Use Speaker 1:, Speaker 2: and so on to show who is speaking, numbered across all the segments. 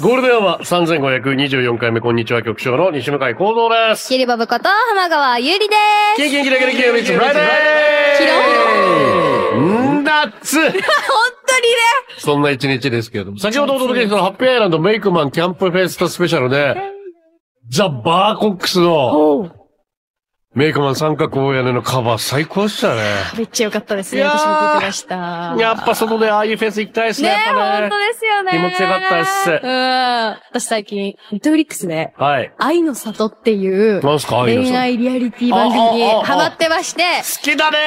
Speaker 1: ゴールデンは3524回目、こんにちは、局長の西向井幸三です。
Speaker 2: キリボブこと浜川ゆりで
Speaker 1: キンキンキラキラキラミツフライデー夏
Speaker 2: す。本当にね。
Speaker 1: そんな一日ですけれども、先ほどお届けしたハッピーアイランドメイクマンキャンプフェスタスペシャルで、ザ・バーコックスのメイクマン三角大屋根のカバー最高でしたね。
Speaker 2: めっちゃ良かったですね。私も出てました。
Speaker 1: やっぱ外でああいうフェス行きたいですね。
Speaker 2: ね
Speaker 1: やっぱ
Speaker 2: 本当ですよね。
Speaker 1: 気持ちよかったです
Speaker 2: うん。私最近、ネットフリックスで、
Speaker 1: はい。
Speaker 2: 愛の里っていう、
Speaker 1: なんすか？愛の里
Speaker 2: 恋愛リアリティ番組にハマってまして、
Speaker 1: 好きだね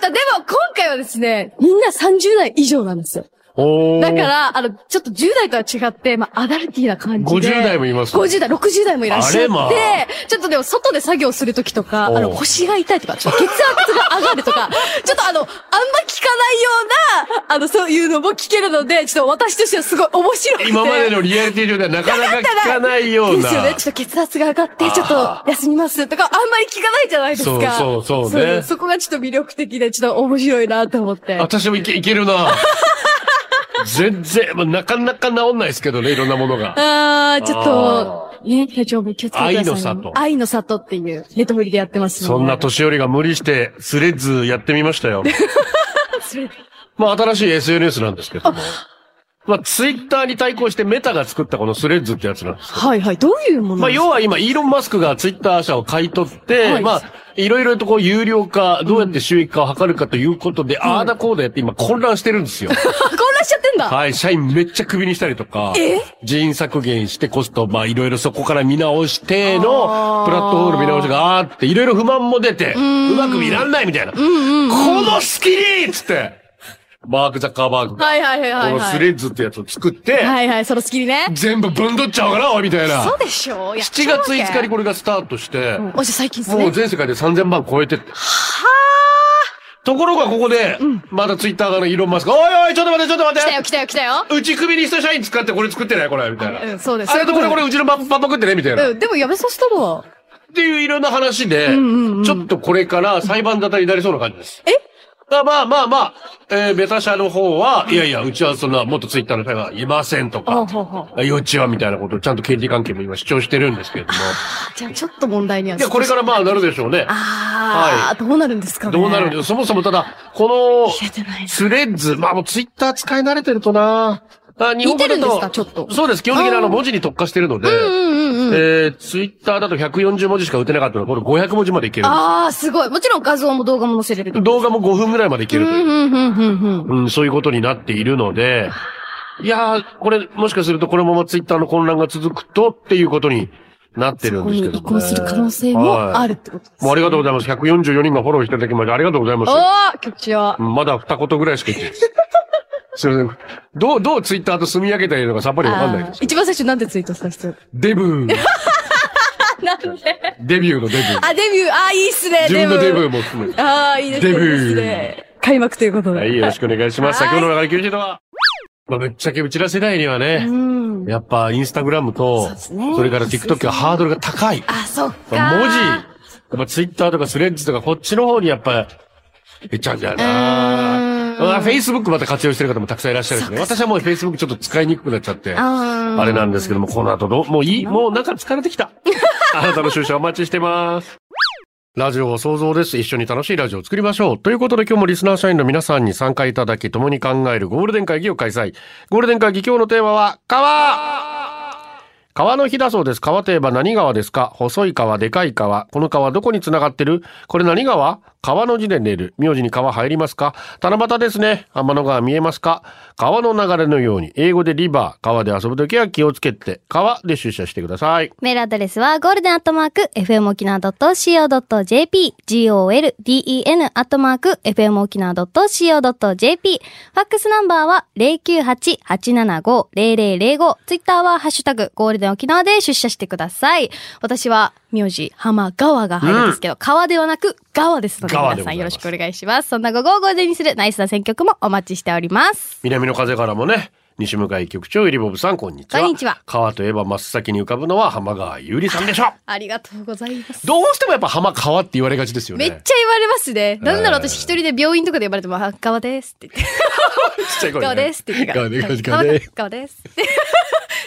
Speaker 2: でも今回はですね、みんな30代以上なんですよ。
Speaker 1: おー
Speaker 2: だから、あの、ちょっと10代とは違って、まあ、アダルティーな感じで。
Speaker 1: 50代もいます
Speaker 2: 50代、60代もいらっしゃって、
Speaker 1: まあ
Speaker 2: ちょっとでも外で作業するときとか、あの、腰が痛いとか、ちょっと血圧が上がるとか、ちょっとあの、あんま聞かないような、あの、そういうのも聞けるので、ちょっと私としてはすごい面白くて。
Speaker 1: 今までのリアリティ上ではなかなか聞かないような。
Speaker 2: ですよね。ちょっと血圧が上がって、ちょっと休みますとか、あんまり聞かないじゃないですか。
Speaker 1: そうそうそうね
Speaker 2: そこがちょっと魅力的で、ちょっと面白いなと思って。
Speaker 1: 私もいけいけるな全然、まあ、なかなか治んないですけどね、いろんなものが。
Speaker 2: あー、ちょっと、ね、体調も気をつけてください、ね。
Speaker 1: 愛の里
Speaker 2: 愛の里っていう、ネットフリでやってますので
Speaker 1: そんな年寄りが無理して、スレッズやってみましたよ。まあ、新しい SNS なんですけども。まあ、ツイッターに対抗してメタが作ったこのスレッズってやつなんです。
Speaker 2: はいはい。どういうもの
Speaker 1: まあ、
Speaker 2: ですか？
Speaker 1: 要は今、イーロン・マスクがツイッター社を買い取って、
Speaker 2: はい
Speaker 1: まあ、いろいろとこう、有料化、どうやって収益化を図るかということで、ああだこうだやって今混乱してるんですよ。
Speaker 2: だ。
Speaker 1: はい、社員めっちゃクビにしたりとか、人員削減してコスト、まあいろいろそこから見直しての、プラットフォームの見直しがあって、いろいろ不満も出て、うまく見らんないみたいな。このスキリっつって、マーク・ザッカーバーグが、
Speaker 2: はいはいはいはい、
Speaker 1: この
Speaker 2: はい。
Speaker 1: スレッズってやつを作って、
Speaker 2: はいはい、そのスキリね。
Speaker 1: 全部ぶんどっちゃおうかな、おいみたいな。
Speaker 2: そうでしょう。やっち
Speaker 1: 7
Speaker 2: ゃうわけ
Speaker 1: 月5日にこれがスタートして、
Speaker 2: うんおじゃあ最近。
Speaker 1: もう全世界で3000万超えてって。ところがここで、まだツイッター側のイーロンマスクが、おいおい、ちょっと待って、ちょっと待って
Speaker 2: 来たよ来たよ来たよ。
Speaker 1: うち首にした社員使ってこれ作ってないこれ、みたいな。
Speaker 2: うん、そうです。
Speaker 1: あれとこれこれうちのパパパクってねみたいな。っ
Speaker 2: うん、でもやめさせたわ。
Speaker 1: ていういろんな話で、ちょっとこれから裁判沙汰になりそうな感じです。
Speaker 2: え？
Speaker 1: あまあまあまあ、えー、ベタ社の方は、いやいや、うちはそんな、元ツイッターの社がいませんとか。幼稚はみたいなことをちゃんと経理関係も今主張してるんですけれども。
Speaker 2: じゃあちょっと問題には。
Speaker 1: いや、これからまあなるでしょうね。
Speaker 2: ああ、どうなるんですかね。
Speaker 1: どうなるんでそもそもただ、この、スレッズ、まあもうツイッター使い慣れてるとなあ日本語だ
Speaker 2: か？ちょっと
Speaker 1: そうです。基本的にあの文字に特化してるので、
Speaker 2: うんうんうん。
Speaker 1: えー、ツイッターだと140文字しか打てなかったのが、これ500文字までいける
Speaker 2: ああ、すごい。もちろん画像も動画も載せれる。
Speaker 1: す。動画も5分ぐらいまでいけるという、
Speaker 2: うんうんうんうんうん。
Speaker 1: うん、そういうことになっているので、いやー、これ、もしかするとこのままツイッターの混乱が続くとっていうことになってるんですけど、
Speaker 2: 移行する可能性もあるってことです。
Speaker 1: もうありがとうございます。144人がフォローしていただきましてありがとうございます。
Speaker 2: おー局長。
Speaker 1: うんまだ二言ぐらいしか言ってないです。すみません。どう、どうツイッターと住み分けたらいいのかさっぱりわかんないです。
Speaker 2: 一番最初なんでツイートした人？
Speaker 1: デブー。
Speaker 2: なんで？
Speaker 1: デビューのデビュー。
Speaker 2: あ、デビュー、あー、いいっすね、
Speaker 1: 自分のデブ
Speaker 2: ー。
Speaker 1: ーも含めて。
Speaker 2: ああ、いいですね。
Speaker 1: デビュー
Speaker 2: いいですね。開幕ということで。
Speaker 1: はい、よろしくお願いします。
Speaker 2: はい
Speaker 1: 先ほどの流れ90度は、まあ、ぶっちゃけうちら世代にはね、
Speaker 2: うん。
Speaker 1: やっぱインスタグラムと、
Speaker 2: そ
Speaker 1: れから TikTok はハードルが高い。
Speaker 2: あ、そっか。
Speaker 1: まあ文字、やっぱツイッターとかスレッズとかこっちの方にやっぱ、いっちゃうんだよなまあ、Facebook また活用してる方もたくさんいらっしゃるんですね。私はもう Facebook ちょっと使いにくくなっちゃって、
Speaker 2: あ
Speaker 1: れなんですけども、この後どう、もういい？もうなんか疲れてきた。あなたの出社お待ちしてます。ラジオは想像です。一緒に楽しいラジオを作りましょう。ということで今日もリスナー社員の皆さんに参加いただき、共に考えるゴールデン会議を開催。ゴールデン会議今日のテーマは、川川の日だそうです。川といえば何川ですか？細い川、でかい川。この川どこに繋がってる？これ何川？川の字で寝る。名字に川入りますか？七夕ですね。天の川見えますか？川の流れのように、英語でリバー、川で遊ぶときは気をつけて、川で出社してください。
Speaker 2: メールアドレスは、ゴールデンアットマーク、FM 沖縄 .co.jp、golden アットマーク、FM 沖縄 .co.jp、ファックスナンバーは、098-875-0005、ツイッターは、ハッシュタグ、ゴールデン沖縄で出社してください。私は、名字、浜川が入るんですけど、川ではなく、川ですので、皆さんよろしくお願いします。そんな午後を午前にするナイスな選曲もお待ちしております。
Speaker 1: 南の風からもね、西向井局長、ゆりぼぶさん、こんにちは。
Speaker 2: こんにちは
Speaker 1: 川といえば真っ先に浮かぶのは浜川ゆりさんでしょう。
Speaker 2: ありがとうございます。
Speaker 1: どうしてもやっぱ浜川って言われがちですよね。
Speaker 2: めっちゃ言われますね。なぜなら
Speaker 1: えー
Speaker 2: 私一人で病院とかで呼ばれても、あ、川ですって言って。
Speaker 1: ちっちゃい声でね
Speaker 2: 川ですって言って。
Speaker 1: 川で
Speaker 2: すって。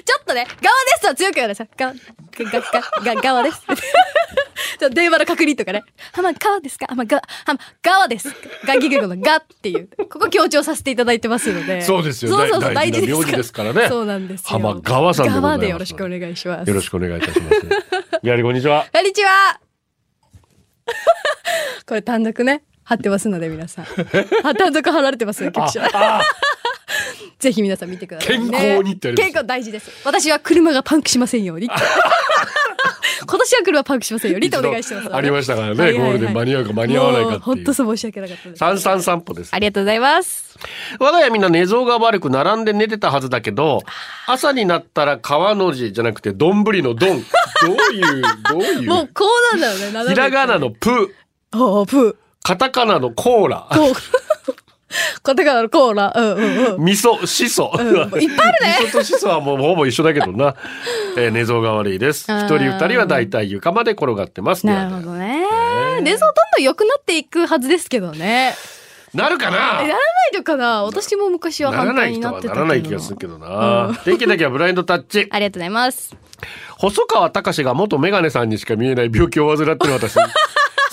Speaker 2: ちょっとね、川ですとは強く言われた。川、が、が、が、川です電話の確認とかね。浜川ですか浜川、浜川です。ガギグルのがっていう。ここ強調させていただいてますので。
Speaker 1: そうですよ
Speaker 2: そうそうそう、
Speaker 1: 大
Speaker 2: 大事です
Speaker 1: からね
Speaker 2: そうなんですよ。
Speaker 1: 浜川さんでございます
Speaker 2: 川でよろしくお願いします。
Speaker 1: よろしくお願いいたします。やはりこんにちは。
Speaker 2: こんにちはこれ単独ね、貼ってますので皆さん。あ 単独貼られてますよ、局長。
Speaker 1: あ
Speaker 2: ぜひ皆さん見てください、ね。
Speaker 1: 健康にって
Speaker 2: 健康大事です。私は車がパンクしませんように。今年は車パンクしませんようにってお願いしてます、
Speaker 1: ありましたからね、
Speaker 2: はいはいはい
Speaker 1: ゴールデン間に合うか間に合わないかって
Speaker 2: 本当。そう申し訳なかった。
Speaker 1: 三三散歩です
Speaker 2: あ。りがとうございます。
Speaker 1: 我が家みんな寝相が悪く並んで寝てたはずだけど、朝になったら川の字じゃなくて、どんぶりのどん。どういう、どういう？
Speaker 2: もうこうなんだよね。
Speaker 1: ひらがなのプ、
Speaker 2: おープ
Speaker 1: カタカナのコーラ。
Speaker 2: カタカナのコーラ。うんうんうん。
Speaker 1: 味噌、しそ。
Speaker 2: うんいっぱいあるね
Speaker 1: 味噌としそはもうほぼ一緒だけどな。えー寝相が悪いです。一人二人はだいたい床まで転がってます。
Speaker 2: なるほどね。寝相どんどん良くなっていくはずですけどね。
Speaker 1: なるかな？
Speaker 2: えならないのかな？私も昔は反
Speaker 1: ならない
Speaker 2: 対になってた
Speaker 1: ならない気がするけどな。天気だけはブラインドタッチ。
Speaker 2: ありがとうございます。
Speaker 1: 細川隆が元メガネさんにしか見えない病気を患ってる私。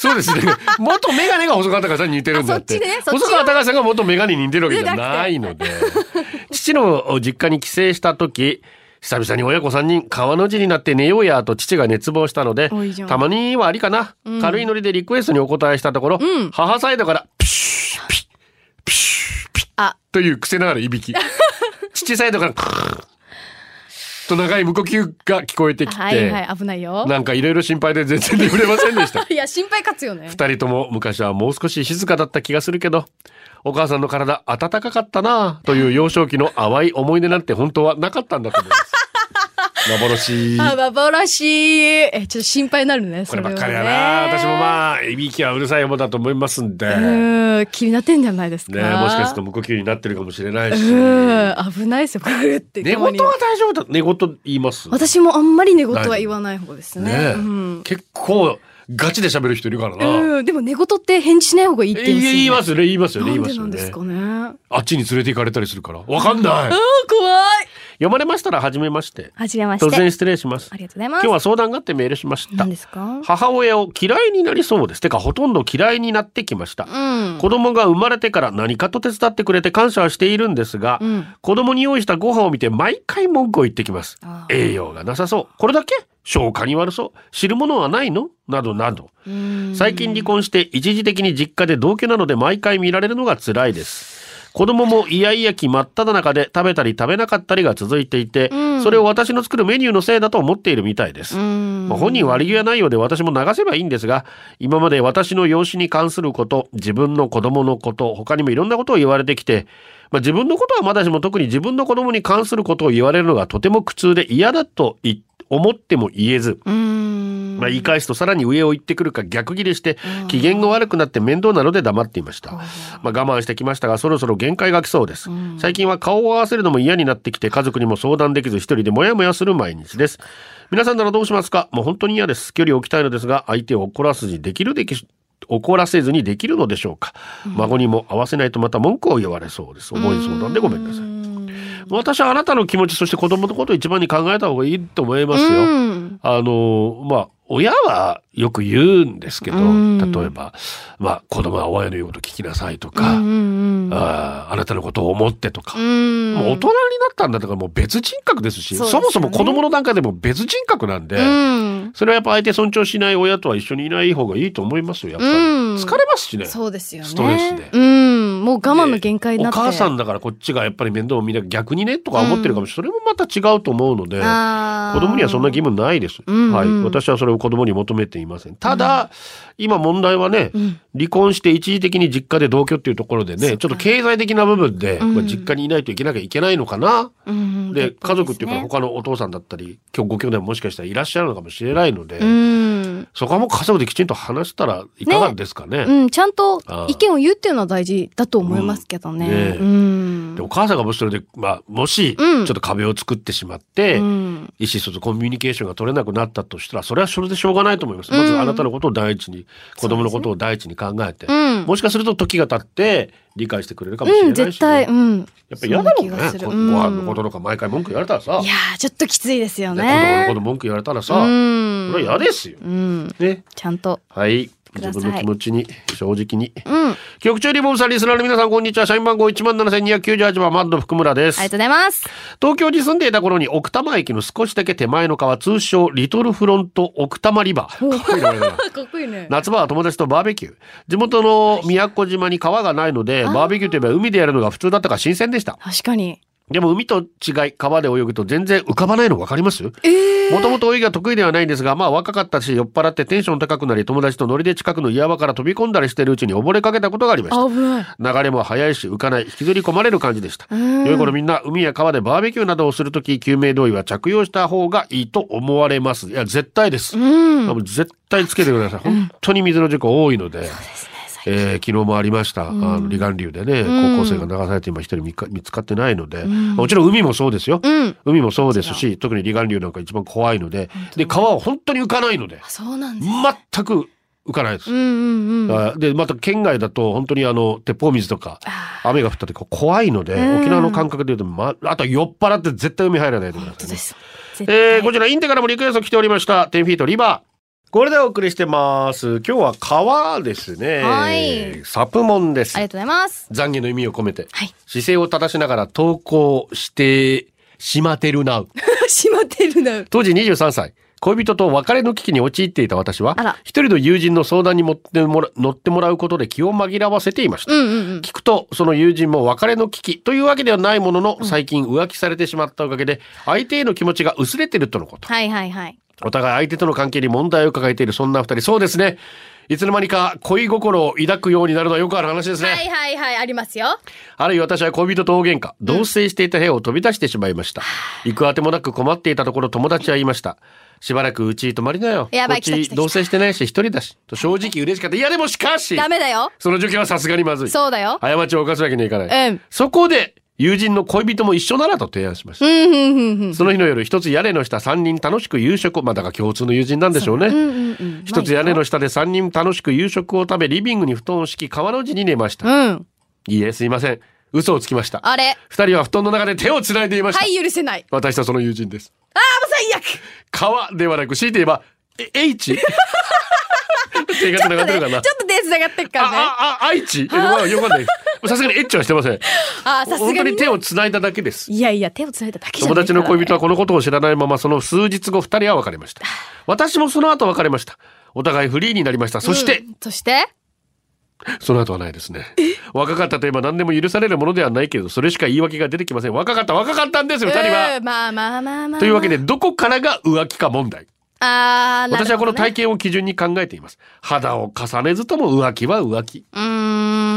Speaker 1: そうですね。元メガネが細川隆さんに似てるんだって。細川隆さんが元メガネに似てるわけじゃないので。父の実家に帰省した時、久々に親子3人川の字になって寝ようやと父が熱望したのでたまにはありかな、軽いノリでリクエストにお答えしたところ、
Speaker 2: うん。
Speaker 1: 母サイドからピシューピッピシューピッ
Speaker 2: あ、
Speaker 1: という癖のあるいびき。父サイドからと長い無呼吸が聞こえてきて、
Speaker 2: はいはい、危ないよ。
Speaker 1: なんかいろいろ心配で全然眠れませんでした
Speaker 2: いや、心配勝つよね。
Speaker 1: 二人とも昔はもう少し静かだった気がするけどお母さんの体温かかったなあという幼少期の淡い思い出なんて本当はなかったんだと思います幻
Speaker 2: あ、幻。え、ちょっと心配になるね、
Speaker 1: こればっかり
Speaker 2: は
Speaker 1: やな、私もまあいびきはうるさいもんだと思いますんで
Speaker 2: うん、気になってんじゃないですか。
Speaker 1: もしかすると無呼吸になってるかもしれないし
Speaker 2: うん、危ないですよ、ブルって。
Speaker 1: 寝言は大丈夫だ寝言言います？
Speaker 2: 私もあんまり寝言は言わない方ですね。
Speaker 1: ねえ
Speaker 2: うん。
Speaker 1: 結構ガチで喋る人いるからな、
Speaker 2: うん、でも寝言って返事しない方がいいって言うんですよ、ね。
Speaker 1: 言いますよね言いますよね言い
Speaker 2: なん
Speaker 1: ますよね
Speaker 2: でなんですかね。
Speaker 1: あっちに連れて行かれたりするからわかんない
Speaker 2: あー、怖い。
Speaker 1: 読まれましたら初めまして。
Speaker 2: はじめまして。
Speaker 1: 突然失礼します。
Speaker 2: ありがとうございます。
Speaker 1: 今日は相談があってメールしました。
Speaker 2: 何ですか？
Speaker 1: 母親を嫌いになりそうです。てかほとんど嫌いになってきました、
Speaker 2: うん。
Speaker 1: 子供が生まれてから何かと手伝ってくれて感謝はしているんですが、
Speaker 2: うん。
Speaker 1: 子供に用意したご飯を見て毎回文句を言ってきます。栄養がなさそう。これだけ消化に悪そう。知るものはないの？などなど。
Speaker 2: うん。
Speaker 1: 最近離婚して一時的に実家で同居なので毎回見られるのが辛いです子供もイヤイヤ期真っ只中で食べたり食べなかったりが続いていて、
Speaker 2: うん。
Speaker 1: それを私の作るメニューのせいだと思っているみたいです、
Speaker 2: うん。
Speaker 1: まあ本人は悪気はないようで私も流せばいいんですが今まで私の養子に関すること自分の子供のこと他にもいろんなことを言われてきて、まあ、自分のことはまだしも特に自分の子供に関することを言われるのがとても苦痛で嫌だとい思っても言えず、
Speaker 2: うん。
Speaker 1: まあ、言い返すとさらに上を行ってくるか逆ギレして機嫌が悪くなって面倒なので黙っていました、まあ、我慢してきましたがそろそろ限界が来そうです、最近は顔を合わせるのも嫌になってきて家族にも相談できず一人でモヤモヤする毎日です。皆さんならどうしますか？もう本当に嫌です。距離を置きたいのですが相手を怒らせずにできるでき怒らせずにできるのでしょうか、孫にも合わせないとまた文句を言われそうです。思い相談でごめんなさい。私はあなたの気持ちそして子供のことを一番に考えた方がいいと思いますよ、
Speaker 2: うん。
Speaker 1: あの、まあ、親はよく言うんですけど、
Speaker 2: うん
Speaker 1: 例えば、まあ、子供は親の言うこと聞きなさいとか、あーあなたのことを思ってとか、
Speaker 2: うん。
Speaker 1: もう大人になったんだからもう別人格ですし、
Speaker 2: そ
Speaker 1: もそも子供の段階でも別人格なんで、
Speaker 2: うん。
Speaker 1: それはやっぱ相手尊重しない親とは一緒にいない方がいいと思いますよ、やっぱり。
Speaker 2: うん
Speaker 1: 疲れますしね。
Speaker 2: そうですよね。
Speaker 1: ストレスで
Speaker 2: うん。もう我慢の限界になって。
Speaker 1: お母さんだからこっちがやっぱり面倒を見なきゃ逆にねとか思ってるかもしれない。それもまた違うと思うので、子供にはそんな義務ないです。はい。私はそれを子供に求めていません。ただ、今問題はね、
Speaker 2: ん
Speaker 1: 離婚して一時的に実家で同居っていうところでね、ちょっと経済的な部分で、
Speaker 2: ん
Speaker 1: まあ、実家にいないといけなきゃいけないのかな？
Speaker 2: うん
Speaker 1: で、家族っていうか
Speaker 2: ね
Speaker 1: 他のお父さんだったり、今日ご兄弟ももしかしたらいらっしゃるのかもしれないので。そこはもう家族できちんと話したらいかがですかね。
Speaker 2: うん、ちゃんと意見を言うっていうのは大事だと思いますけどね。
Speaker 1: うんねえ
Speaker 2: うん。
Speaker 1: でお母さんがもしそれで、まあ、もし、ち
Speaker 2: うん
Speaker 1: ょっと壁を作ってしまって、
Speaker 2: うん
Speaker 1: 意思疎通、コミュニケーションが取れなくなったとしたら、それはそれでしょうがないと思います。まず
Speaker 2: うん
Speaker 1: あなたのことを第一に、子供のことを第一に考えて、
Speaker 2: うん
Speaker 1: もしかすると時が経って理解してくれるかもしれ
Speaker 2: うん、
Speaker 1: ないし、ね
Speaker 2: 絶対、うん。
Speaker 1: やっぱ嫌だもんね。
Speaker 2: そな気がする
Speaker 1: こご飯のこととか毎回文句言われたらさ、
Speaker 2: いやー、ちょっときついですよ
Speaker 1: ね子供の
Speaker 2: ね
Speaker 1: こ。と文句言われたらさ、
Speaker 2: うん。
Speaker 1: それは嫌ですよ。
Speaker 2: うん。
Speaker 1: ね。
Speaker 2: ちゃんと。
Speaker 1: はい。自分の気持ちに正直に。
Speaker 2: うん。あ
Speaker 1: 局長リボンさんリスナーの皆さんこんにちは。社員番号17,298番マッド福村です。
Speaker 2: りがとうございます。
Speaker 1: 東京に住んでいた頃に奥多摩駅の少しだけ手前の川、通称リトルフロント奥多摩リバー。
Speaker 2: ね。
Speaker 1: 夏場は友達とバーベキュー。地元の宮古島に川がないので、バーベキューといえば海でやるのが普通だったから新鮮でした。
Speaker 2: 確かに。
Speaker 1: でも海と違い、川で泳ぐと全然浮かばないの分かります？
Speaker 2: ええ
Speaker 1: もともと泳ぎが得意ではないんですが、まあ若かったし、酔っ払ってテンション高くなり、友達とノリで近くの岩場から飛び込んだりしてるうちに溺れかけたことがありました。流れも速いし浮かない引きずり込まれる感じでした。
Speaker 2: ん。
Speaker 1: 良い頃みんな海や川でバーベキューなどをするとき救命胴衣は着用した方がいいと思われます。いや絶対です、
Speaker 2: うん。
Speaker 1: 絶対つけてください。本当に水の事故多いので、えー昨日もありました、あの離岸流でね、
Speaker 2: ん。
Speaker 1: 高校生が流されて今一人見か見つかってないので、もちろん海もそうですよ、
Speaker 2: うん。
Speaker 1: 海もそうですし特に離岸流なんか一番怖いのでで川は本当に浮かないので
Speaker 2: そうなんです。
Speaker 1: 全く浮かないです。
Speaker 2: うんうん
Speaker 1: でまた県外だと本当にあの鉄砲水とか
Speaker 2: あ
Speaker 1: 雨が降った時怖いので
Speaker 2: うん。
Speaker 1: 沖縄の感覚で言うと、ま、あと酔っ払って絶対海入らないでくださいね。えー、こちらインテからもリクエスト来ておりました。10フィートリバー。これでお送りしてます。今日は川ですね。
Speaker 2: はい
Speaker 1: サプモンです
Speaker 2: あり。がとうございます。
Speaker 1: 懺悔の意味を込めて、
Speaker 2: はい
Speaker 1: 姿勢を正しながら投稿してしまてるな。
Speaker 2: しまってるな。
Speaker 1: 当時23歳。恋人と別れの危機に陥っていた私は
Speaker 2: あら、
Speaker 1: 一人の友人の相談に持ってもら乗ってもらうことで気を紛らわせていました。
Speaker 2: うんうんうん。
Speaker 1: 聞くと、その友人も別れの危機というわけではないものの、最近浮気されてしまったおかげで、相手への気持ちが薄れてるとのこと。
Speaker 2: はいはいはい。
Speaker 1: お互い相手との関係に問題を抱えているそんな二人。そうですね。いつの間にか恋心を抱くようになるのはよくある話ですね。
Speaker 2: はいはいはい、ありますよ。
Speaker 1: あるいは私は恋人と大喧嘩、同棲していた部屋を飛び出してしまいました。行くあてもなく困っていたところ友達は言いました。しばらくうち泊まりなよ。
Speaker 2: やばい
Speaker 1: こっち同棲してないし一人だし。と正直嬉しかった。いやでもしかし、
Speaker 2: ダメだよ。
Speaker 1: その状況はさすがにまずい。
Speaker 2: そうだよ。
Speaker 1: 過ちを犯すわけにはいかない。
Speaker 2: うん。
Speaker 1: そこで、友人の恋人も一緒ならと提案しました。その日の夜、一つ屋根の下三人楽しく夕食を、まあだから共通の友人なんでしょうね。
Speaker 2: うんうんうん。
Speaker 1: 一つ屋根の下で三人楽しく夕食を食べ、リビングに布団を敷き、川の字に寝ました。
Speaker 2: うん。
Speaker 1: いいえ、すいません。嘘をつきました。
Speaker 2: あれ？
Speaker 1: 二人は布団の中で手を繋いでいました。
Speaker 2: はい、許せない。
Speaker 1: 私とその友人です。
Speaker 2: ああ、もう最悪
Speaker 1: 川ではなく、強いて言えば、え、H? 手が繋がってるかな？
Speaker 2: ちょっと手繋がってっからね。
Speaker 1: あ、あ、あ、愛知？よかんない。さすがにエッチはしてません。
Speaker 2: ああ、さす
Speaker 1: 本当に
Speaker 2: がにね。
Speaker 1: 手を繋いだだけです。
Speaker 2: いやいや、手を繋いだだけじゃ
Speaker 1: 友
Speaker 2: ない
Speaker 1: 達の恋人は
Speaker 2: は。
Speaker 1: このことを知らないままその数日後二人は別れました。私もその後別れました。お互いフリーになりました。そして、
Speaker 2: うんそして？
Speaker 1: その後はないですね。若かったといえば何でも許されるものではないけど、それしか言い訳が出てきません。若かった、若かったんですよ、二人
Speaker 2: う
Speaker 1: は。
Speaker 2: んまあまあまあまあ。
Speaker 1: というわけで、どこからが浮気か問題。
Speaker 2: あね
Speaker 1: 私はこの体験を基準に考えています。肌を重ねずとも浮気は浮気。
Speaker 2: うーん。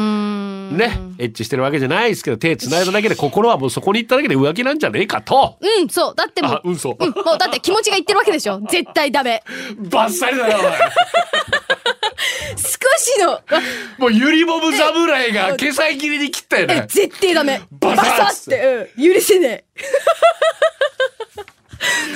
Speaker 1: ね。エッチしてるわけじゃないですけど、手繋いだだけで心はもうそこに行っただけで浮気なんじゃねえかと。
Speaker 2: うん、そう。だってもう、
Speaker 1: あ、うんそう。
Speaker 2: うん、もうだって気持ちが言ってるわけでしょ。絶対ダメ。
Speaker 1: バッサリだよ、お前。
Speaker 2: 少しの、
Speaker 1: もうゆりぼぶ侍が毛先切りに切ったよ
Speaker 2: え
Speaker 1: ね。
Speaker 2: 絶対ダメ。
Speaker 1: バサッ
Speaker 2: って、うん、許せねえ。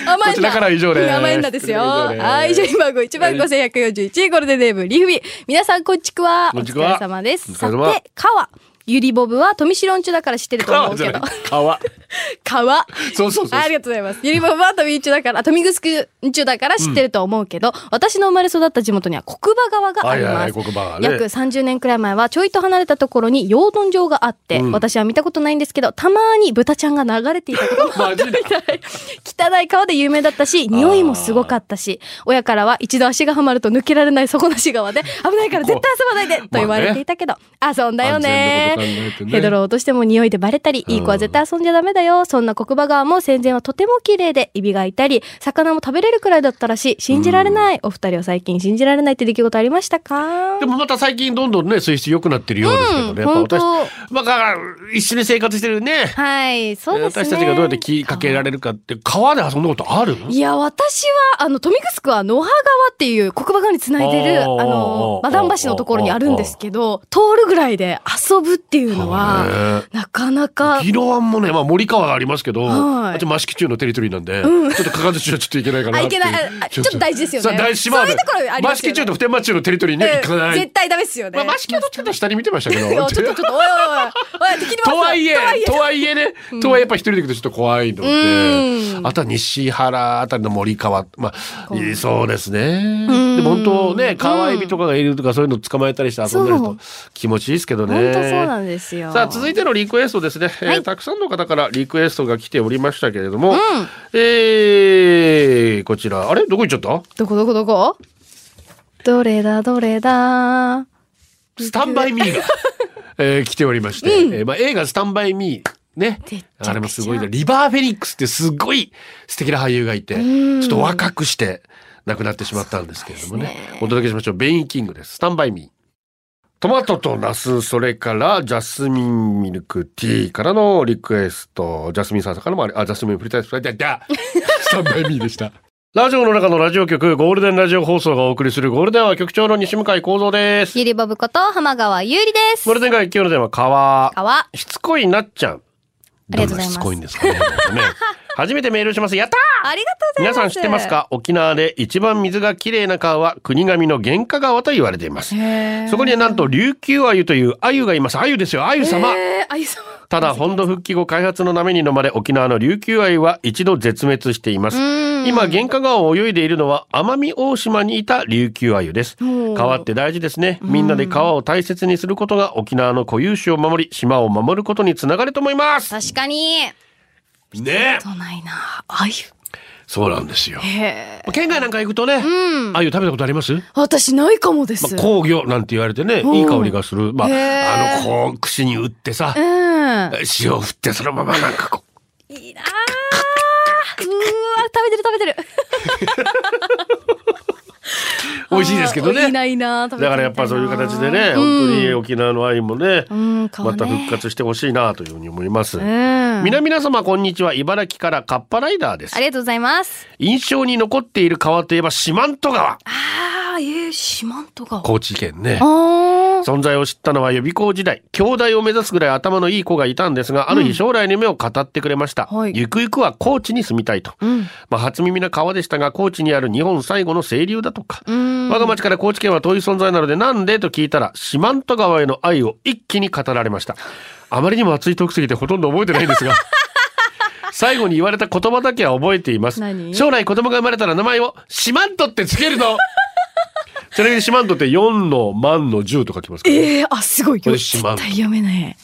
Speaker 2: 甘えんだ。
Speaker 1: こちらからは以上です
Speaker 2: うん甘えんだですよ。
Speaker 1: は以上です
Speaker 2: はい、以上今号1万5141、ゴルデンネーム、リフビ。皆さん、こんちくわ。
Speaker 1: こんちくわ
Speaker 2: お疲れ様です。さて、川。ゆりボブは富城んちゅだから知ってると思うけど
Speaker 1: 川。川。
Speaker 2: 川。
Speaker 1: そうそうそう
Speaker 2: ありがとうございます。ゆりぼぶは富んちゅだから、富城んちゅだから知ってると思うけど、私の生まれ育った地元には国場川があります。
Speaker 1: はいはいね。
Speaker 2: 約30年くらい前はちょいと離れたところに養豚場があって、
Speaker 1: うん
Speaker 2: 私は見たことないんですけど、たまに豚ちゃんが流れていたことも あったみたい。汚い川で有名だったし、匂いもすごかったし、親からは一度足がはまると抜けられない底なし川で、危ないから絶対遊ばないでと言われていたけど、遊んだよねヘドロを落としても匂いでバレたり、いい子は絶対遊んじゃダメだだよ。そんな国場川も戦前はとても綺麗で、エビがいたり、魚も食べれるくらいだったらしい。信じられない。お二人は最近信じられないって出来事ありましたか？
Speaker 1: でもまた最近どんどんね、水質良くなってるようですけどね。
Speaker 2: うん
Speaker 1: やっぱ私
Speaker 2: 本、
Speaker 1: まあ、だから一緒に生活してるね。
Speaker 2: はい、そうですね。
Speaker 1: 私たちがどうやって気かけられるかって、川で遊んだことある？
Speaker 2: いや、私は、あの、富城区は野葉川っていう国場川につないでる、あの、マダン橋のところにあるんですけど、通るぐらいで遊ぶっていうのは、なかなか、
Speaker 1: 宜野湾もね、まあ森川がありますけど、
Speaker 2: はい。
Speaker 1: あっち益城中のテリトリーなんで、ちょっとかかず中はちょっといけないかなってい
Speaker 2: けない。あちょっと。大事ですよね。
Speaker 1: 大事島
Speaker 2: そういうところありますよね。
Speaker 1: 中と普天間中のテリトリーには行か
Speaker 2: うん。
Speaker 1: ない。
Speaker 2: 絶対ダメですよね。
Speaker 1: まあ、益城どっちかと下に見てましたけど。
Speaker 2: ちょっとちょっと、おいおいおい、
Speaker 1: とはいえ
Speaker 2: とはい、
Speaker 1: え。ね、とはいえやっぱ一人で行くとちょっと怖いので、
Speaker 2: うん。
Speaker 1: あとは西原あたりの森川、まあ、そうですね。でも本当ね、川エビとかがいるとかそういうの捕まえたりして遊んだりと気持ちいいですけどね。
Speaker 2: 本当そうなんですよ。
Speaker 1: さあ続いてのリクエストですね、えー
Speaker 2: はい。
Speaker 1: たくさんの方からリクエストが来ておりましたけれども、えー、こちら。あれ？どこ行っちゃった？
Speaker 2: どこ？どこ？どこ？どれだ？どれだ？
Speaker 1: スタンバイミーが、えー来ておりまして、えーまあ、映画スタンバイミーね。あれもすごいね。リバー・フェニックスってすごい素敵な俳優がいてちょっと若くして亡くなってしまったんですけれどもね。お届けしましょう。ベインキングです。スタンバイミートマトとナス、それからジャスミンミルクティーからのリクエスト、ジャスミンさんからもあれ、あ、ジャスミンプリタイス、だ、だ、スタンバイミーでした。ラジオの中のラジオ局、ゴールデンラジオ放送がお送りするゴールデンは局長の西向井幸三です。
Speaker 2: ゆりぼぶこと浜川ゆうりです。
Speaker 1: ゴールデン街今日の電話、川。
Speaker 2: 川。
Speaker 1: しつこいなっちゃん。どんなしつこいんですかね。ね初めてメールします。やったー
Speaker 2: ありがとうございます。
Speaker 1: 皆さん知ってますか？沖縄で一番水がきれいな川は国神の玄華川と言われています。そこにはなんと琉球鮎という鮎がいます。鮎ですよ、鮎様。
Speaker 2: えー、あゆ様。
Speaker 1: ただ本土復帰後開発の波に飲まれ沖縄の琉球鮎は一度絶滅しています。今玄華川を泳いでいるのは奄美大島にいた琉球鮎です。川って大事ですね。みんなで川を大切にすることが沖縄の固有種を守り、島を守ることにつながると思います。
Speaker 2: 確かに。
Speaker 1: ね
Speaker 2: そうないな。あゆ。
Speaker 1: そうなんですよ。県外なんか行くとね、鮎食べたことあります？
Speaker 2: 私ないかもです。
Speaker 1: まあ、工業なんて言われてね、
Speaker 2: ん
Speaker 1: いい香りがする。まあ、あの、こう、串に打ってさ、
Speaker 2: うん。
Speaker 1: 塩を振ってそのままなんかこう、
Speaker 2: いいなーうーわ、食べてる食べてる。
Speaker 1: 美味しいですけどね。
Speaker 2: いいないいな
Speaker 1: だからやっぱそういう形でね、本当に沖縄の愛もね、
Speaker 2: うん、顔ね
Speaker 1: また復活してほしいなというふうに思います。
Speaker 2: うん。
Speaker 1: 皆々様こんにちは。茨城からカッパライダーです
Speaker 2: あ。りがとうございます。
Speaker 1: 印象に残っている川といえば四万十川。
Speaker 2: ああ、ええ、四万十川。
Speaker 1: 高知県ね。存在を知ったのは予備校時代。兄弟を目指すぐらい頭のいい子がいたんですがある日将来の夢を語ってくれました、
Speaker 2: はい。
Speaker 1: ゆくゆくは高知に住みたいと、まあ、初耳な川でしたが高知にある日本最後の清流だとか。我が町から高知県は遠い存在なのでなんでと聞いたら四万十川への愛を一気に語られました。あまりにも熱いトークすぎてほとんど覚えてないんですが。最後に言われた言葉だけは覚えています。
Speaker 2: 何？
Speaker 1: 将来子供が生まれたら名前を四万十ってつけるのちなみに四万十って4の万の10と書きますからね
Speaker 2: ええあ、すごい。
Speaker 1: これ
Speaker 2: 絶対読めない。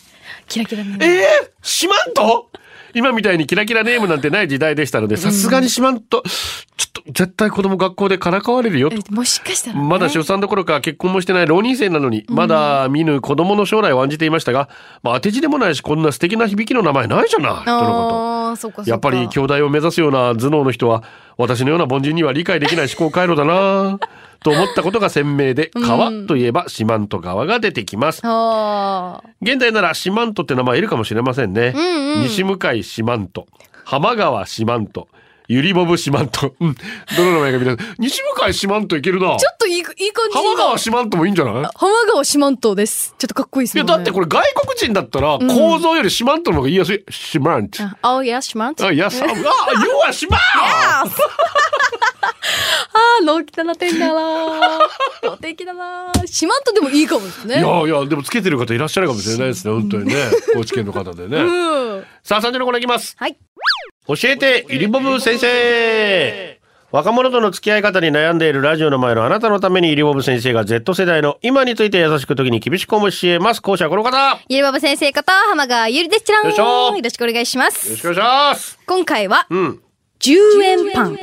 Speaker 2: キラキラね。
Speaker 1: ええー、四万十？今みたいにキラキラネームなんてない時代でしたので、さすがに四万十、ちょっと絶対子供学校でからかわれるよと。
Speaker 2: えもしかしたら、ね。
Speaker 1: まだ出産どころか結婚もしてない浪人生なのに、まだ見ぬ子供の将来を案じていましたが、まあ当て字でもないし、こんな素敵な響きの名前ないじゃない、とのこと。やっぱり兄弟を目指すような頭脳の人は、私のような凡人には理解できない思考回路だな と思ったことが鮮明で、川といえば四万十川が出てきます。
Speaker 2: ああ。
Speaker 1: 現在なら四万十って名前いるかもしれませんね。
Speaker 2: んうん
Speaker 1: 西向井四万十、浜川四万十、ゆりぼぶ四万十。うん。どの名前が見た？西向井四万十いけるな。
Speaker 2: ちょっといい、いい感じ
Speaker 1: 浜川四万十もいいんじゃない？
Speaker 2: 浜川四万十です。ちょっとかっこいいです
Speaker 1: いや。だってこれ外国人だったら、構造より四万十の方が言いやすい。四万十。
Speaker 2: あ、あ、いや、四万十。
Speaker 1: あ、いや、さ、あ、you は四万
Speaker 2: あー、のきたなてんだなー。のてきだなー。四万十でもいいかもですね。
Speaker 1: いやいや、でもつけてる方いらっしゃるかもしれないですね。本当にね。高知県の方でね。
Speaker 2: うん。
Speaker 1: さあ、3時のコーナーいきます。
Speaker 2: はい。
Speaker 1: 教えて、ゆりぼぶ先生若者との付き合い方に悩んでいるラジオの前のあなたのためにゆりぼぶ先生が Z 世代の今について優しく時に厳しく教えます。講師はこの方よ
Speaker 2: ゆりばば先生こと浜川ゆりです。ちらん。
Speaker 1: よ
Speaker 2: ろしくお願いします。
Speaker 1: ろしくお願いします。
Speaker 2: 今回は、
Speaker 1: うん。
Speaker 2: 10円パン。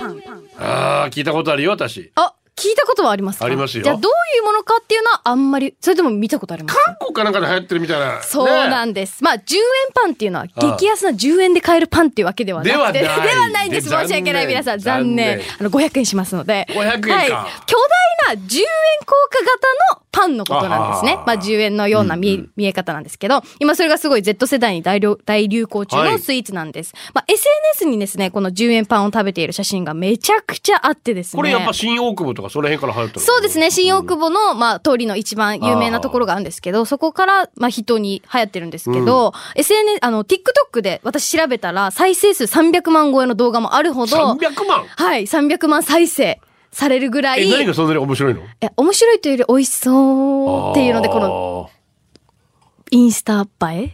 Speaker 1: ああ、聞いたことあるよ、私。
Speaker 2: あ、聞聞いたことはありますか？
Speaker 1: ありますよ
Speaker 2: じゃあどういうものかっていうのはあんまり、それとも見たことあります？
Speaker 1: 韓国かなんかで流行ってるみたいな。
Speaker 2: そうなん
Speaker 1: ね
Speaker 2: です。まあ、10円パンっていうのは激安な10円で買えるパンっていうわけではなくて。
Speaker 1: ではない
Speaker 2: ではないんです。
Speaker 1: で
Speaker 2: 申し訳ない皆さん。残念。あの、500円しますので。
Speaker 1: 500円か
Speaker 2: はい。巨大な10円硬貨型のパンのことなんですねまあ、10円のような見え,、見え方なんですけど、今それがすごい Z 世代に大流大流行中
Speaker 1: はい
Speaker 2: のスイーツなんです。まあ、SNS にですね、この10円パンを食べている写真がめちゃくちゃあってですね。
Speaker 1: これやっぱ新大久保とかその辺から流行ったの？
Speaker 2: そうですね。新大久保の、まあ、通りの一番有名なところがあるんですけど、そこから、まあ、人に流行ってるんですけど、SNS、あの、TikTok で私調べたら、再生数300万超えの動画もあるほど、
Speaker 1: 300万？
Speaker 2: はい、300万再生されるぐらい、
Speaker 1: え、何がそんなに面白いの？
Speaker 2: え面白いというより美味しそうっていうので、この
Speaker 1: の。
Speaker 2: インスタ映え？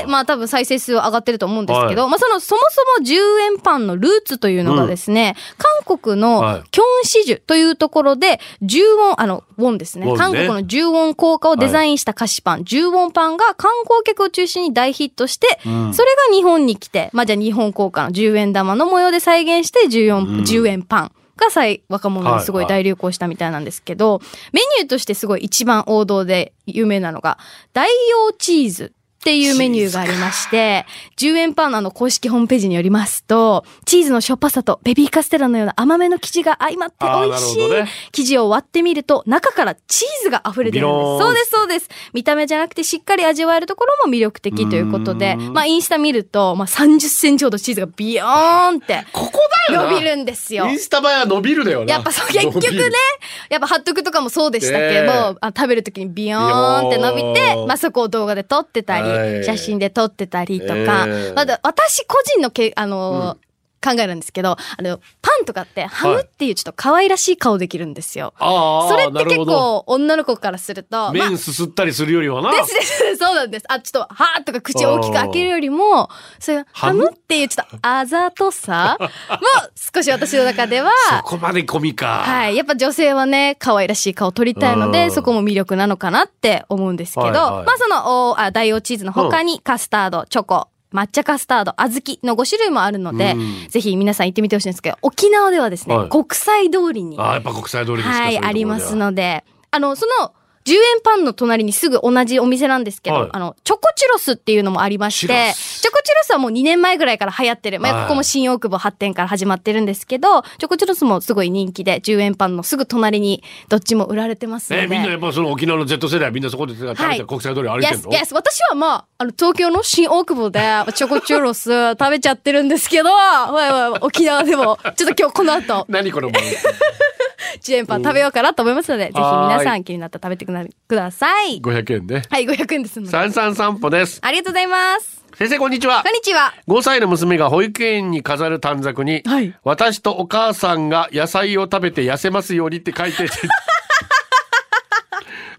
Speaker 2: で、まあ多分再生数は上がってると思うんですけど、まあその、そもそも10円パンのルーツというのがですね、韓国
Speaker 1: はい。
Speaker 2: のキョンシジュというところで、10ウォン、あの、ウォンですね。
Speaker 1: ね。
Speaker 2: 韓国の10ウォン硬貨をデザインした菓子パン、10ウォンパンが観光客を中心に大ヒットして、それが日本に来て、まあじゃあ日本硬貨の10円玉の模様で再現して14、10円パン。が最若者にすごい大流行したみたいなんですけど、メニューとしてすごい一番王道で有名なのが、大王チーズっていうメニューがありまして、10円パンの公式ホームページによりますと、チーズのしょっぱさとベビーカステラのような甘めの生地が相まって美味しい
Speaker 1: ね
Speaker 2: 生地を割ってみると、中からチーズが溢れてるんです。そうです、そうです。見た目じゃなくてしっかり味わえるところも魅力的ということで、まあインスタ見ると、まあ30センチほどチーズがビヨーンって
Speaker 1: ここだよな
Speaker 2: 伸びるんですよ
Speaker 1: イ。ンスタ映えは伸びるだよな。
Speaker 2: やっぱそう、結局ねやっぱ貼っとくとかもそうでしたけど、
Speaker 1: ねえ
Speaker 2: あ食べるときにビヨーンって伸びてまあそこを動画で撮ってたり、
Speaker 1: はい
Speaker 2: 写真で撮ってたりとか、
Speaker 1: ええ
Speaker 2: まだ私個人のけ、あのー考えなんですけど、あの、パンとかってハムっていうちょっと可愛らしい顔できるんですよ。
Speaker 1: ああ、
Speaker 2: それって結構女の子からすると、まあ
Speaker 1: 麺すすったりするよりはな。
Speaker 2: ですです。そうなんです。あ、ちょっと、はーとか口を大きく開けるよりも、そういう、ハ
Speaker 1: ハム
Speaker 2: ムっていうちょっとあざとさも少し私の中では、
Speaker 1: そこまで込みか。
Speaker 2: はい。やっぱ女性はね、可愛らしい顔を撮りたいので、
Speaker 1: うん
Speaker 2: そこも魅力なのかなって思うんですけど、
Speaker 1: はいはい
Speaker 2: まあその、おあ大王チーズの他にカスタード、チョコ、抹茶カスタード、小豆の5種類もあるので、
Speaker 1: うん。
Speaker 2: ぜひ皆さん行ってみてほしいんですけど、沖縄ではですね、
Speaker 1: はい。
Speaker 2: 国際通りに、
Speaker 1: ああ、やっぱ国際通りですか
Speaker 2: はい、ありますので、あの、その、10円パンの隣にすぐ同じお店なんですけど、
Speaker 1: はい。
Speaker 2: あの、チョコチュロスっていうのもありまして、
Speaker 1: ス
Speaker 2: チョコチュロスはもう2年前ぐらいから流行ってる。まあ、
Speaker 1: はい
Speaker 2: ここも新大久保発展から始まってるんですけど、チョコチュロスもすごい人気で、10円パンのすぐ隣にどっちも売られてますので。
Speaker 1: え、みんなやっぱその沖縄の Z 世代はみんなそこで食べ
Speaker 2: はい
Speaker 1: て国際通り歩いてん
Speaker 2: Yes,
Speaker 1: の
Speaker 2: ？Yes. 私はまあ、あの、東京の新大久保で、チョコチュロス食べちゃってるんですけど、沖縄でも、ちょっと今日この後、
Speaker 1: 何この番組
Speaker 2: ？10円パン食べようかなと思いますので、ぜひ皆
Speaker 1: はい
Speaker 2: さん気になったら食べてください。
Speaker 1: 500円で。
Speaker 2: はい、500円ですので。
Speaker 1: 三三散歩です。
Speaker 2: ありがとうございます。
Speaker 1: 先生こんにちは
Speaker 2: こん。にちは。
Speaker 1: 5歳の娘が保育園に飾る短冊に、
Speaker 2: はい
Speaker 1: 私とお母さんが野菜を食べて痩せますようにって書いてて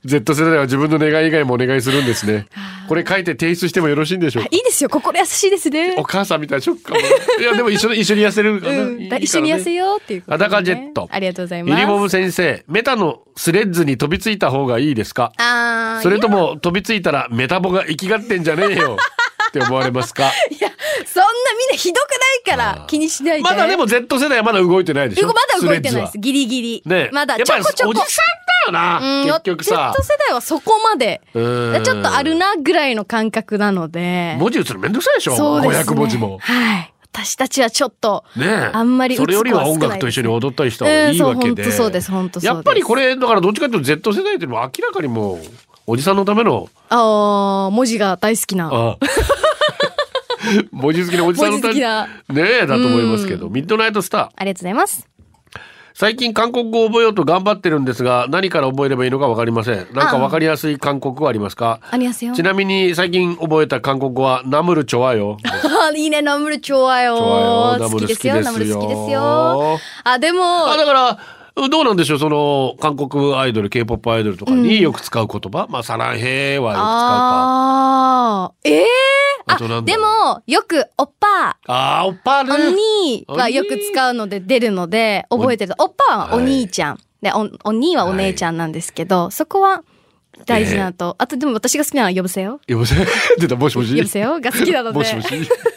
Speaker 1: Z 世代は自分の願い以外もお願いするんですね。これ書いて提出してもよろしいんでしょうか？
Speaker 2: いいですよ。心優しいですね
Speaker 1: お。母さんみたいなショックかも。いや、でも一緒に、一緒に痩せるからね、
Speaker 2: うん。
Speaker 1: ね
Speaker 2: 一緒に痩せようっていうことでね、
Speaker 1: 裸ジェット
Speaker 2: ありがとうございます。
Speaker 1: ユニボム先生、メタのスレッズに飛びついた方がいいですか？
Speaker 2: あー
Speaker 1: それとも飛びついたらメタボが生きがってんじゃねえよって思われますか？
Speaker 2: いや、そんなみんなひどくないから気にしないで。
Speaker 1: まだでも Z 世代はまだ動いてないでしょ？
Speaker 2: まだ動いてないです。ギリギリ。
Speaker 1: はね
Speaker 2: まだ
Speaker 1: やっぱり
Speaker 2: ちょこちょこ。
Speaker 1: おじさんだよな、
Speaker 2: うん
Speaker 1: 結局さ
Speaker 2: Z 世代はそこまで、ち
Speaker 1: うん
Speaker 2: ょっとあるなぐらいの感覚なので。
Speaker 1: 文字打つのめんどくさいでしょ？
Speaker 2: そうですね。
Speaker 1: 500文字も
Speaker 2: はい。私たちはちょっと、
Speaker 1: ねえ
Speaker 2: あんまり
Speaker 1: それよりは音楽と一緒に踊ったりした方がいいわけで、
Speaker 2: うんそうです
Speaker 1: やっぱりこれだからどっちかというと Z 世代っていうのは明らかにもうおじさんのための
Speaker 2: ああ、文字が大好きな。
Speaker 1: あ 文字好きなおじさんのねえだと思いますけどミッドナイトスター
Speaker 2: ありがとうございます。
Speaker 1: 最近韓国語を覚えようと頑張ってるんですが何から覚えればいいのか分かりませんなんか分かりやすい韓国語ありますか？
Speaker 2: ありますよ。
Speaker 1: ちなみに最近覚えた韓国語はナムルチョワよ
Speaker 2: いいね、ナムルチョワよ。好きですよナムル好きですよ。あ、でも、
Speaker 1: あだからどうなんでしょうその韓国アイドル K-POP アイドルとかによく使う言葉、まあサランヘイはよく使うか。
Speaker 2: ああ、ええあ
Speaker 1: あ
Speaker 2: でも、よく、おっぱ、
Speaker 1: あーおっぱね
Speaker 2: お兄はよく使うので出るので、覚えてる。と。おっぱはお兄ちゃん。で、お、お兄はお姉ちゃんなんですけど、そこは大事なのと。あと、でも私が好きなのは呼ぶせよ。
Speaker 1: 呼ぶせ？出たもしもし？
Speaker 2: 呼ぶせよが好きなので。
Speaker 1: もしもし？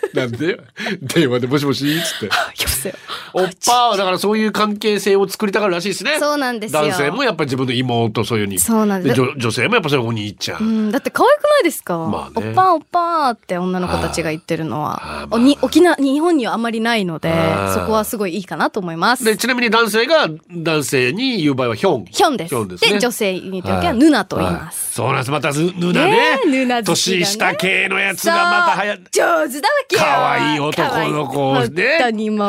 Speaker 1: なんで？電話でもしもしっつって。おっぱはだからそういう関係性を作りたがるらしいですね。
Speaker 2: そうなんですよ
Speaker 1: 男性もやっぱり自分の妹そういうふうに。
Speaker 2: そうなんです
Speaker 1: 女女性もやっぱそういうお兄ちゃん。
Speaker 2: うん、だって可愛くないですか、
Speaker 1: まあね
Speaker 2: おっぱーおっぱーって女の子たちが言ってるの
Speaker 1: あ
Speaker 2: はおに沖縄、日本にはあんまりないのでそこはすごいいいかなと思います。
Speaker 1: で、ちなみに男性が男性に言う場合はヒョン。
Speaker 2: ヒョンです。
Speaker 1: ですね。
Speaker 2: で、女性に言うときはヌナと言います。
Speaker 1: はいそうなんです。またヌヌナね
Speaker 2: ねえヌナ
Speaker 1: 年下系のやつがまた流行って。
Speaker 2: そう上手だわけよ
Speaker 1: 可愛い男の子をね。
Speaker 2: 本当にもう、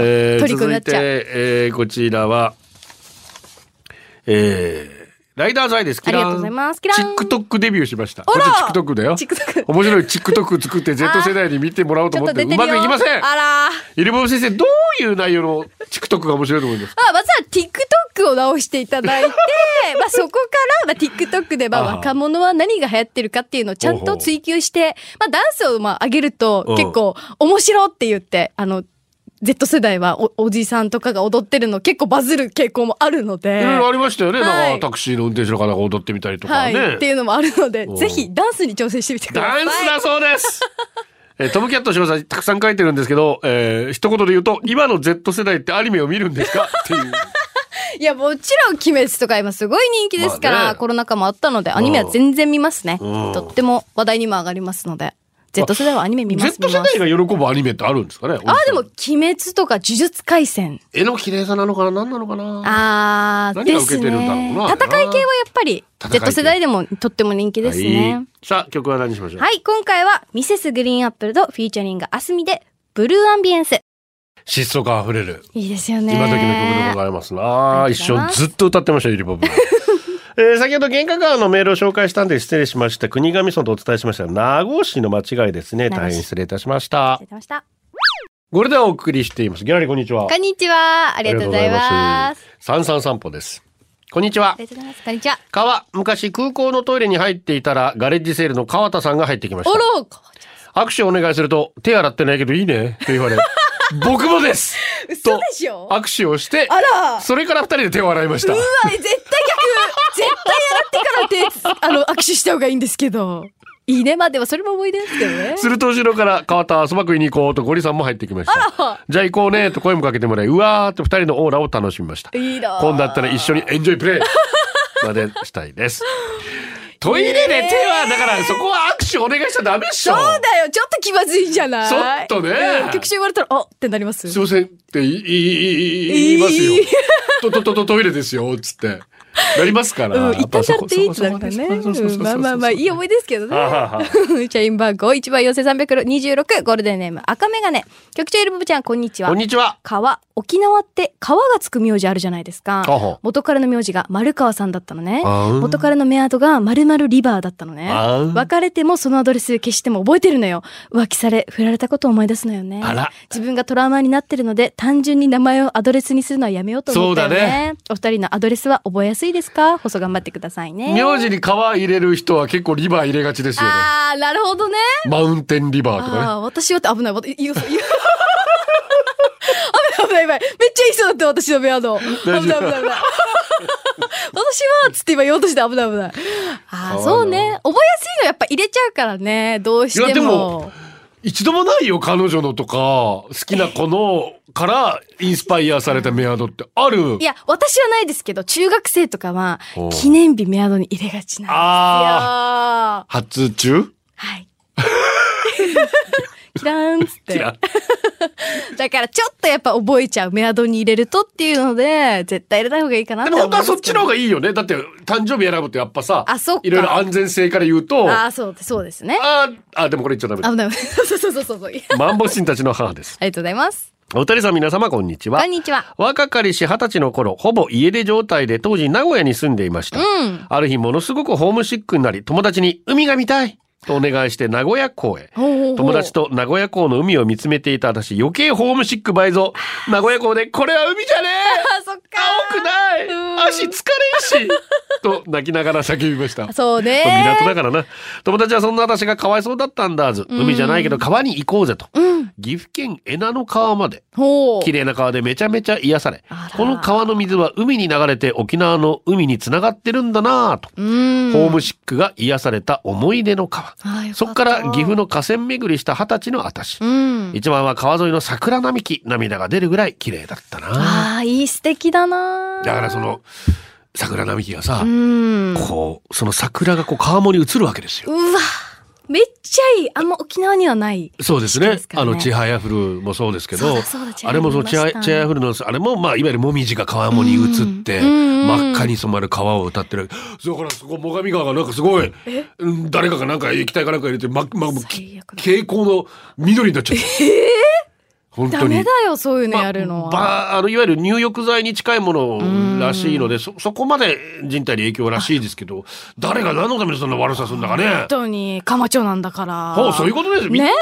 Speaker 1: えー、えー、こちらは、えー、ライダーズアイです。
Speaker 2: ありがとうございます。キラン。
Speaker 1: チックトックデビューしました。こっちチックトックだよ。
Speaker 2: TikTok
Speaker 1: 面白いチックトック作って Z 世代に見てもらおうと思ってう。まくいきません。
Speaker 2: あら
Speaker 1: イルボブ先生、どういう内容のチックトックが面白いと思いますか？
Speaker 2: あまずは TikTok を直していただいて、まあそこから、まあ、TikTok でまあ若者は何が流行ってるかっていうのをちゃんと追求して、まあダンスをまあ上げると
Speaker 1: うん
Speaker 2: 結構面白って言って、あの、Z 世代はおおじさんとかが踊ってるの結構バズる傾向もあるので。
Speaker 1: いろいろありましたよね。
Speaker 2: はい
Speaker 1: なんかタクシーの運転手の方が踊ってみたりとか
Speaker 2: は
Speaker 1: ね。
Speaker 2: い。っていうのもあるので
Speaker 1: うん、
Speaker 2: ぜひダンスに挑戦してみてください。
Speaker 1: ダンスだそうです。えートムキャット柴さんたくさん書いてるんですけど、えー、一言で言うと、今の Z 世代ってアニメを見るんですか？っていう。
Speaker 2: いや、もちろん、鬼滅とか今すごい人気ですから、
Speaker 1: まあね
Speaker 2: コロナ禍もあったので、アニメは全然見ますね。
Speaker 1: うん
Speaker 2: とっても話題にも上がりますので。Z 世代はアニメ見ます。
Speaker 1: Z 世代が喜ぶアニメってあるんですかね
Speaker 2: ああ、でも、鬼滅とか呪術廻戦。
Speaker 1: 絵の綺麗さなのかな何なのかな
Speaker 2: あー、
Speaker 1: 何が受けてるんだろう
Speaker 2: ね。
Speaker 1: な
Speaker 2: 戦い系はやっぱり、
Speaker 1: 戦い系
Speaker 2: Z 世代でもとっても人気です
Speaker 1: はい
Speaker 2: ね。
Speaker 1: さあ、曲は何にしましょう？
Speaker 2: はい、今回は、ミセスグリーンアップルとフィーチャリングアスミで、ブルーアンビエンス。
Speaker 1: 疾走感あふれる。
Speaker 2: いいですよね。
Speaker 1: 今時の曲でございますな。
Speaker 2: あり
Speaker 1: 一生ずっと歌ってました、ゆりボブ。えー先ほど玄関川のメールを紹介したんで失礼しました。国頭村とお伝えしました。名護市の間違いですね。大変失礼いたしました
Speaker 2: ありがとうございました。
Speaker 1: これでお送りしています。ギャラリーこんにちは。
Speaker 2: こんにちは。ありがとうございます。
Speaker 1: す。三三散歩です。こんにちは
Speaker 2: あ。りがとうございます。こんにちは。
Speaker 1: 川、昔空港のトイレに入っていたら、ガレッジセールの川田さんが入ってきました。握手をお願いすると、手洗ってないけどいいね、と言われ、僕もです
Speaker 2: 嘘でしょ？
Speaker 1: と握手をして、
Speaker 2: あら
Speaker 1: それから二人で手を洗いました。
Speaker 2: うわ、絶対逆絶対洗ってから手、あの、握手した方がいいんですけど。いいね。まあでもそれも思い出ですけどね。
Speaker 1: すると後ろから川田そば食いに行こうとゴリさんも入ってきました。
Speaker 2: ら
Speaker 1: じゃあ行こうねと声もかけてもらい、うわーっと二人のオーラを楽しみました。
Speaker 2: いいな
Speaker 1: 今度だったら一緒にエンジョイプレイまでしたいです。トイレで手は、だからそこは握手お願いしちゃダメっしょ。
Speaker 2: そうだよ。ちょっと気まずいじゃない？
Speaker 1: ちょっとね
Speaker 2: うん局長言われたら、あってなります？
Speaker 1: すいませんって言い、ますよ。と、と、と、と、トイレですよ、つって。なりますから。
Speaker 2: うん、一旦ちゃ
Speaker 1: やっ
Speaker 2: ていいってなるからね。まあまあまあ、いい思い出ですけどね。
Speaker 1: はあはあは
Speaker 2: 社員番号1番4326ゴールデンネーム赤メガネ。局長エルボブちゃん、こんにちは。
Speaker 1: こんにちは。
Speaker 2: 川、沖縄って川がつく名字あるじゃないですか。元彼の名字が丸川さんだったのね。元彼のメアドが丸々リバーだったのね。別れてもそのアドレス消しても覚えてるのよ。浮気され、振られたことを思い出すのよね。自分がトラウマになってるので、単純に名前をアドレスにするのはやめようと思ったよね。
Speaker 1: そうだね
Speaker 2: お二人のアドレスは覚えやすいですか？細頑張ってくださいね。
Speaker 1: 名字に川入れる人は結構リバー入れがちですよね。
Speaker 2: あー、なるほどね。
Speaker 1: マウンテンリバーとかね。
Speaker 2: ああ、私はって危ない。言う、言う。危ない危ない。めっちゃ言いそうだった、私のメアド。危ない危ない危ない。私は、つって今言おうとして危ない危ない。ああ、そうね。覚えやすいのやっぱ入れちゃうからね。どうしても。
Speaker 1: 一度もないよ、彼女のとか、好きな子のからインスパイアされたメアドってある
Speaker 2: い。や、私はないですけど、中学生とかは記念日メアドに入れがちなんですよ。
Speaker 1: あ初中
Speaker 2: はい。キラーンっつって。だからちょっとやっぱ覚えちゃうメアドに入れるとっていうので、絶対入れた方がいいかなって
Speaker 1: でも本当はそっちの方
Speaker 2: が
Speaker 1: がいいよね。だって誕生日選ぶとやっぱさ、
Speaker 2: あそっか
Speaker 1: いろいろ安全性から言うと、あ
Speaker 2: ああ、そう、そうですね。
Speaker 1: あー、あでもこれ言っちゃダメだ。
Speaker 2: 危ない危ない。そうそうそうそうそう。あ
Speaker 1: マンボシンたちの母です。
Speaker 2: りがとうございます。
Speaker 1: お二人さん皆様こんにちは。
Speaker 2: こんにちは。
Speaker 1: 若かりし二十歳の頃、ほぼ家出状態で当時名古屋に住んでいました。
Speaker 2: うん。
Speaker 1: ある日ものすごくホームシックになり、友達に海が見たいとお願いして名古屋港へ。友達
Speaker 2: と。
Speaker 1: と名古屋港の海を見つめていた私、余計ホームシック倍増。名古屋港で、これは海じゃねえ
Speaker 2: あ、そっか。
Speaker 1: 青くない
Speaker 2: うん
Speaker 1: 足疲れんしと泣きながら叫びました。
Speaker 2: そうね。
Speaker 1: 港だからな。友達はそんな私がかわいそうだったんだず。海じゃないけど川に行こうぜと。
Speaker 2: うん。
Speaker 1: 岐阜県恵那の川まで。綺麗な川でめちゃめちゃ癒されこの川の水は海に流れて沖縄の海につながってるんだなぁと。
Speaker 2: うん。
Speaker 1: ホームシックが癒された思い出の川。そっから岐阜の河川巡りした二十歳の私。
Speaker 2: うん。
Speaker 1: 一番は川沿いの桜並木、涙が出るぐらい綺麗だったな。
Speaker 2: ああ、いい素敵だな。
Speaker 1: だからその、桜並木がさ、
Speaker 2: うん。
Speaker 1: こう、その桜がこう川面に映るわけですよ。
Speaker 2: うわ。ちゃいい。あんま沖縄にはない。
Speaker 1: そうですねあの、ちはやふるもそうですけどあれもそのちはやふるの、あれもまあ、いわゆるもみじが川面に映って、
Speaker 2: うん
Speaker 1: 真っ赤に染まる川を歌ってる。だからそこ、最上川がなんかすごい、うん誰かがなんか液体かなんか入れて、ま、ま、
Speaker 2: 最悪だ
Speaker 1: 蛍光の緑になっちゃった。本当に
Speaker 2: ダメだ。よ、そういうのやるのは。
Speaker 1: ばあのいわゆる入浴剤に近いものらしいのでそそこまで人体に影響らしいですけど誰が何のためにそんな悪さするんだかね
Speaker 2: 本。当に、かまちょなんだから。
Speaker 1: ほうそういうことですみんな
Speaker 2: ね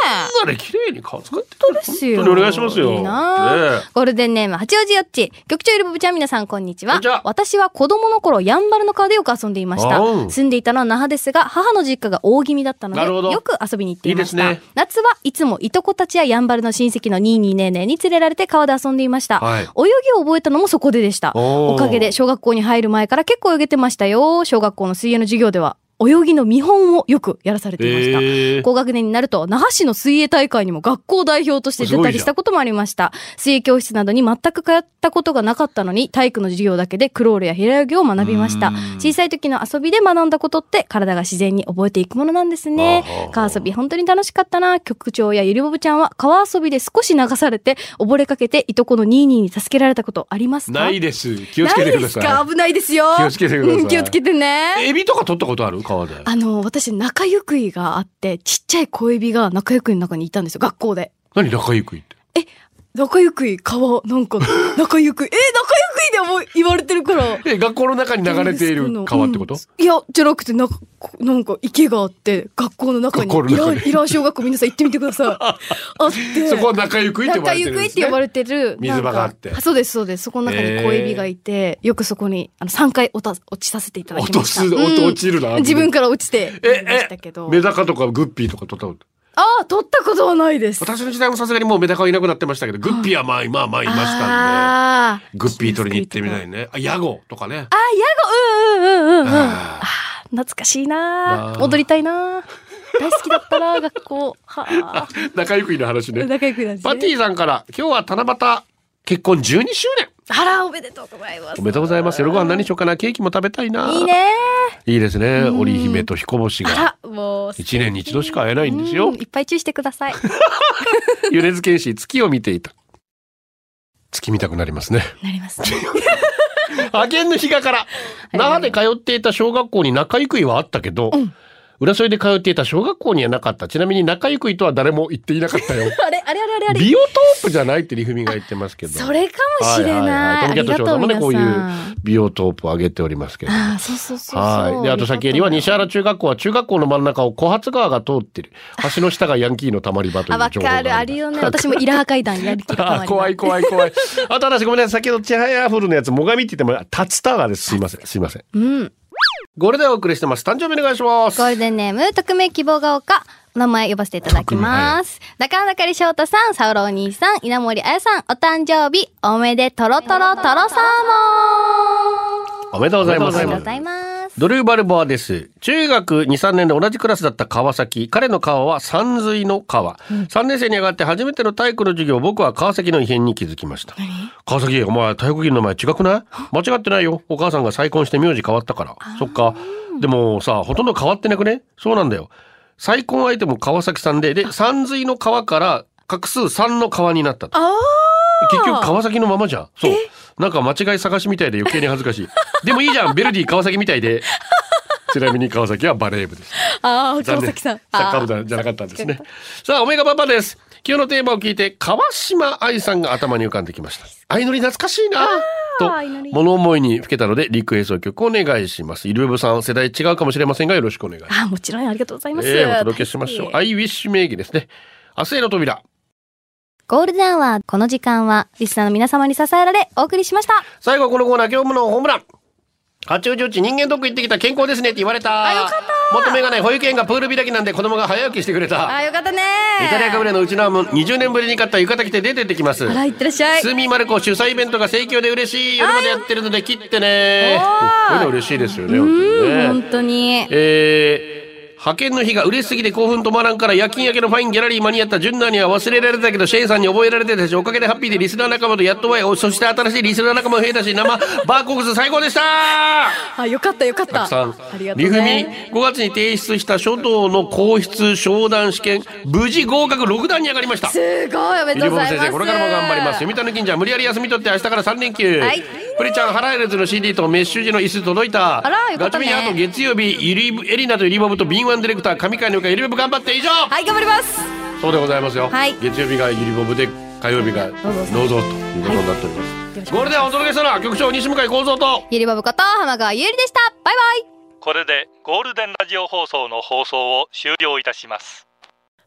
Speaker 1: で綺麗に顔使って
Speaker 2: 本当ですよ。
Speaker 1: お願いしますよ
Speaker 2: いいな、
Speaker 1: ねえ
Speaker 2: ゴールデンネーム、八王子よっち。局長いるぶぶちゃん、皆さん、こんにちは。私は子供の頃、やんばるの川でよく遊んでいました住んでいたのは那覇ですが、母の実家が大気味だったので、よく遊びに行っていました。
Speaker 1: いいね
Speaker 2: 夏はいつもいとこたちややんばるの親戚のニーニーネーネーに連れられて川で遊んでいました。
Speaker 1: はい
Speaker 2: 泳ぎを覚えたのもそこででした。
Speaker 1: お
Speaker 2: かげで小学校に入る前から結構泳げてましたよ。小学校の水泳の授業では、泳ぎの見本をよくやらされていました。
Speaker 1: えー
Speaker 2: 高学年になると、那覇市の水泳大会にも学校代表として出たりしたこともありました。水泳教室などに全く通ったことがなかったのに、体育の授業だけでクロールや平泳ぎを学びました。小さい時の遊びで学んだことって、体が自然に覚えていくものなんですね川遊び本当に楽しかったな。局長やゆりぼぶちゃんは川遊びで少し流されて、溺れかけていとこのニーニーに助けられたことありますか？
Speaker 1: ないです気をつけてください
Speaker 2: か？危ないですよ。
Speaker 1: 気をつけてください
Speaker 2: うん気をつけてね。
Speaker 1: エビとか取ったことある？川で
Speaker 2: あの、私、仲ゆくいがあって、ちっちゃい小エビが仲ゆくいの中にいたんですよ、学校で。
Speaker 1: 何仲良くいって？
Speaker 2: 仲ゆくい、川、なんか、仲ゆくい、え、仲ゆくいでも言われてるから。
Speaker 1: え学校の中に流れている川ってこと、
Speaker 2: うんいや、じゃなくて、なんか、こなんか池があって、学校の中に、
Speaker 1: 学校の中に
Speaker 2: イラ小学校皆さん行ってみてください。あって。
Speaker 1: そこは仲良くいって呼ばれてるんです、ね、
Speaker 2: くいって呼ばれてる。
Speaker 1: 水場があって
Speaker 2: そうです、そうです。そこの中に小エビがいて、よくそこに、あの、3回落た落ちさせていただきました。
Speaker 1: 落とす
Speaker 2: うん
Speaker 1: 落ちるな
Speaker 2: 自分から落ちて、
Speaker 1: え
Speaker 2: ましたけど。
Speaker 1: メダカとかグッピーとか取ったこと？
Speaker 2: ああ、取ったことはないです。
Speaker 1: 私の時代もさすがにもうメダカはいなくなってましたけど、グッピーはまあ今はまあいましたん
Speaker 2: あ
Speaker 1: で、グッピー取りに行ってみたいね。あ、ヤゴとかね。
Speaker 2: あ、ヤゴ、うんうんうんうんうん。あ懐かしいな
Speaker 1: なあ
Speaker 2: 戻りたいな大好きだったな 学校。はあ。
Speaker 1: ー仲良くいの話ね。
Speaker 2: 仲良くなんですね。
Speaker 1: パティさんから、今日は七夕、結婚12周年。
Speaker 2: あら、おめでとうございます。
Speaker 1: おめでとうございます。夜ご飯何しようかな。ケーキも食べたいな。
Speaker 2: いい。ね
Speaker 1: いいですね。織姫と彦星が。
Speaker 2: もう。
Speaker 1: 一年に一度しか会えないんですよ
Speaker 2: うんいっぱい注意してください。
Speaker 1: 米津玄師、月を見ていた。月見たくなりますね。
Speaker 2: なりますね。
Speaker 1: あげんの日がから。那覇で通っていた小学校に仲良くいはあったけど、浦添で通っていた小学校にはなかった。ちなみに仲良くいとは誰も言っていなかったよ。
Speaker 2: あれ、あれあれあれ。
Speaker 1: ビオトープじゃないってリフミが言ってますけど。
Speaker 2: それかもしれ
Speaker 1: は
Speaker 2: ない。
Speaker 1: トムキャット長
Speaker 2: ありがとう
Speaker 1: さんもね、こうい
Speaker 2: 皆
Speaker 1: うビオトープを上げておりますけど。
Speaker 2: ああ、そうそうそうそう。
Speaker 1: はい。で、あと先よりは西原中学校は中学校の真ん中を小発川が通ってる。橋の下がヤンキーのたまり場という情報が
Speaker 2: かる。あるよね。私もイラハ階段やりきった
Speaker 1: あ怖い怖い怖い。あと私ごめんなさい。先ほどチハヤフルのやつ、もがみって言っても、タツタワーです。すいません。すいません。
Speaker 2: うん。
Speaker 1: これでお送りしてます。誕生日お願いします。
Speaker 2: ゴールデンネーム、匿名希望が丘。お名前呼ばせていただきます。中中里翔太さん、サウロお兄さん、稲森彩さん、お誕生日、おめでとろとろとろサーモン
Speaker 1: おめでとうございま
Speaker 2: ありがとうご
Speaker 1: す。
Speaker 2: ざいます。
Speaker 1: ドルーバルボアです。中学2、3年で同じクラスだった川崎。彼の川は山水の川。3年生に上がって初めての体育の授業、僕は川崎の異変に気づきました。川崎、お前体育着の名前違くない？間違ってないよ。お母さんが再婚して名字変わったから。そっか。でもさ、ほとんど変わってなくね？そうなんだよ。再婚相手も川崎さんで、で、山水の川から画数3の川になったと。
Speaker 2: あ
Speaker 1: 結局川崎のままじゃん。そう。なんか間違い探しみたいで余計に恥ずかしい。でもいいじゃん。ベルディ川崎みたいで。ちなみに川崎はバレー部です。
Speaker 2: あ、あ川崎さん。
Speaker 1: サッカー部だじゃなかったんですね。さあ、オメガパパです。今日のテーマを聞いて、川島愛さんが頭に浮かんできました。相乗り懐かしいなと物思いにふけたので、リクエスト曲をお願いします。イルブさん、世代違うかもしれませんが、よろしくお願いします。
Speaker 2: あ、もちろんありがとうございます。
Speaker 1: ええお届けしましょう。アイウィッシュ名義ですね。明日への扉。
Speaker 2: ゴールデンは、この時間は、リスナーの皆様に支えられ、お送りしました。
Speaker 1: 最後はこのコーナー、今日ものホームラン。八王子うち人間ドック行ってきた健康ですねって言われた。
Speaker 2: あよかった
Speaker 1: 求めがない保育園がプール開きなんで子供が早起きしてくれた。
Speaker 2: あ、よかったね
Speaker 1: イタリアかぶれのうちのはも20年ぶりに買った浴衣着て出てってきます。
Speaker 2: あら、いってらっしゃい。
Speaker 1: スーミーマルコ主催イベントが盛況で嬉しい夜までやってるので切ってね。こういうの嬉しいですよね、本当に
Speaker 2: うん、
Speaker 1: ね。
Speaker 2: 本当に。
Speaker 1: えー派遣の日が嬉しすぎて興奮止まらんから夜勤明けのファインギャラリー間に合ったジュンナーには忘れられたけどシェーンさんに覚えられてたしおかげでハッピーでリスナー仲間とやっと会えおそして新しいリスナー仲間も増えたし生バーコークス最高でした
Speaker 2: あ、よかったよかった。
Speaker 1: たくさん
Speaker 2: ありがとうね。
Speaker 1: 5月に提出した書道の皇室商談試験無事合格6段に上がりました
Speaker 2: すごい、おめでとうございます。
Speaker 1: 先生これからも頑張ります読谷金ちゃん無理やり休み取って明日から3連休、
Speaker 2: はい
Speaker 1: プリちゃん腹エレズの CD とメッシュ時の椅子届いた。
Speaker 2: あらよかったね。
Speaker 1: ガチミンあと月曜日ゆりエリナとゆりボブと敏腕ディレクター上川のかゆりボブ頑張って以上、
Speaker 2: はい、頑張ります。
Speaker 1: そうでございますよ、
Speaker 2: はい。
Speaker 1: 月曜日がゆりボブで火曜日が
Speaker 2: ぞ
Speaker 1: どうぞということになっております、ゴールデンお届けしたのは局長西向井幸三と。
Speaker 2: ゆりばぶこと浜川ゆりでした。バイバイ。
Speaker 3: これでゴールデンラジオ放送の放送を終了いたします